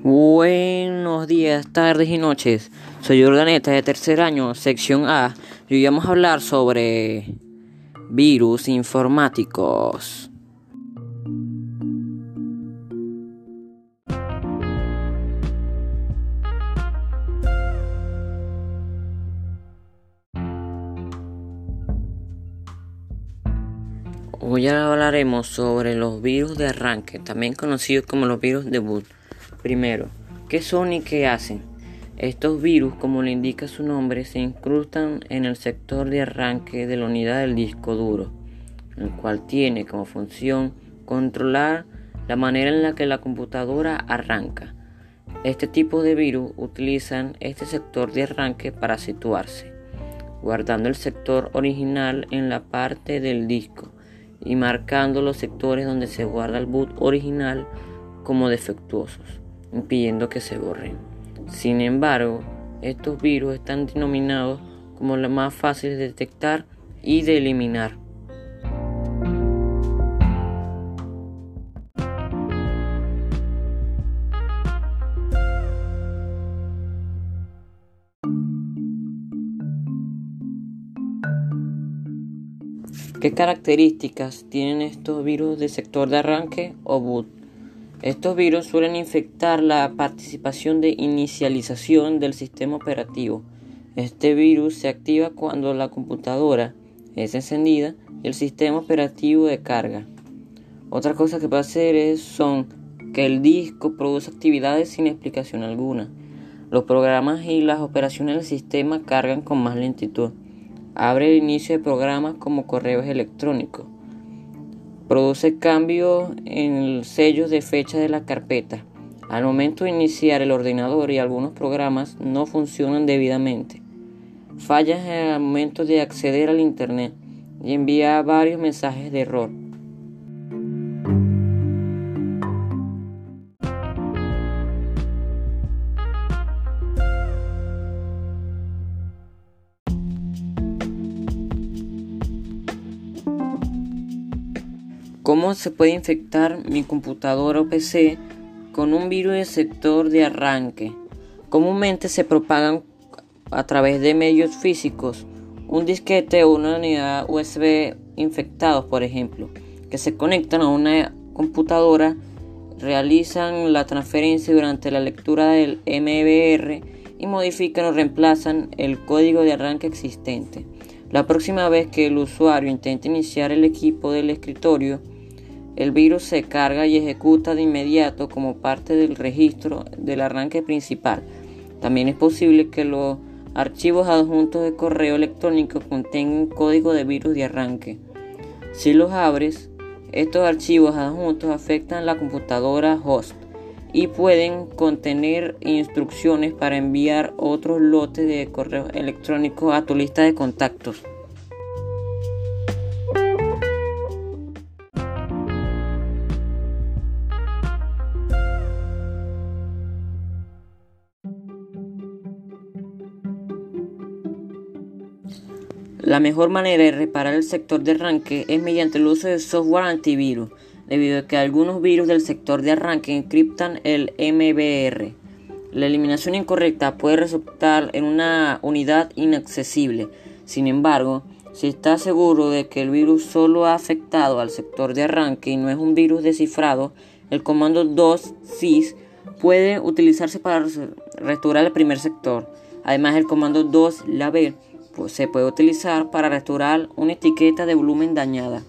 Buenos días, tardes y noches. Soy Organeta de tercer año, sección A, y hoy vamos a hablar sobre virus informáticos. Hoy hablaremos sobre los virus de arranque, también conocidos como los virus de boot. Primero, ¿qué son y qué hacen? Estos virus, como le indica su nombre, se incrustan en el sector de arranque de la unidad del disco duro, el cual tiene como función controlar la manera en la que la computadora arranca. Este tipo de virus utilizan este sector de arranque para situarse, guardando el sector original en la parte del disco y marcando los sectores donde se guarda el boot original como defectuosos, impidiendo que se borren. Sin embargo, estos virus están denominados como los más fáciles de detectar y de eliminar. ¿Qué características tienen estos virus de sector de arranque o boot? Estos virus suelen infectar la participación de inicialización del sistema operativo. Este virus se activa cuando la computadora es encendida y el sistema operativo de carga. Otra cosa que puede hacer es son que el disco produce actividades sin explicación alguna. Los programas y las operaciones del sistema cargan con más lentitud. Abre el inicio de programas como correos electrónicos. Produce cambios en sellos de fecha de la carpeta. Al momento de iniciar el ordenador y algunos programas no funcionan debidamente. Fallas en momento de acceder al Internet y envía varios mensajes de error. ¿Cómo se puede infectar mi computadora o PC con un virus de sector de arranque? Comúnmente se propagan a través de medios físicos, un disquete o una unidad USB infectados, por ejemplo, que se conectan a una computadora, realizan la transferencia durante la lectura del MBR y modifican o reemplazan el código de arranque existente. La próxima vez que el usuario intente iniciar el equipo del escritorio, el virus se carga y ejecuta de inmediato como parte del registro del arranque principal. También es posible que los archivos adjuntos de correo electrónico contengan código de virus de arranque. Si los abres, estos archivos adjuntos afectan la computadora host y pueden contener instrucciones para enviar otros lotes de correo electrónico a tu lista de contactos. La mejor manera de reparar el sector de arranque es mediante el uso de software antivirus, debido a que algunos virus del sector de arranque encriptan el MBR. La eliminación incorrecta puede resultar en una unidad inaccesible. Sin embargo, si está seguro de que el virus solo ha afectado al sector de arranque y no es un virus descifrado, el comando 2sys puede utilizarse para restaurar el primer sector. Además, el comando 2lab se puede utilizar para restaurar una etiqueta de volumen dañada.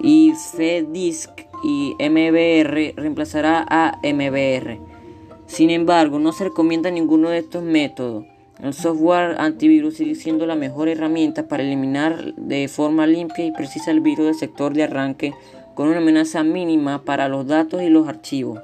Y FDISC y MBR reemplazará a MBR. Sin embargo, no se recomienda ninguno de estos métodos. El software antivirus sigue siendo la mejor herramienta para eliminar de forma limpia y precisa el virus del sector de arranque con una amenaza mínima para los datos y los archivos.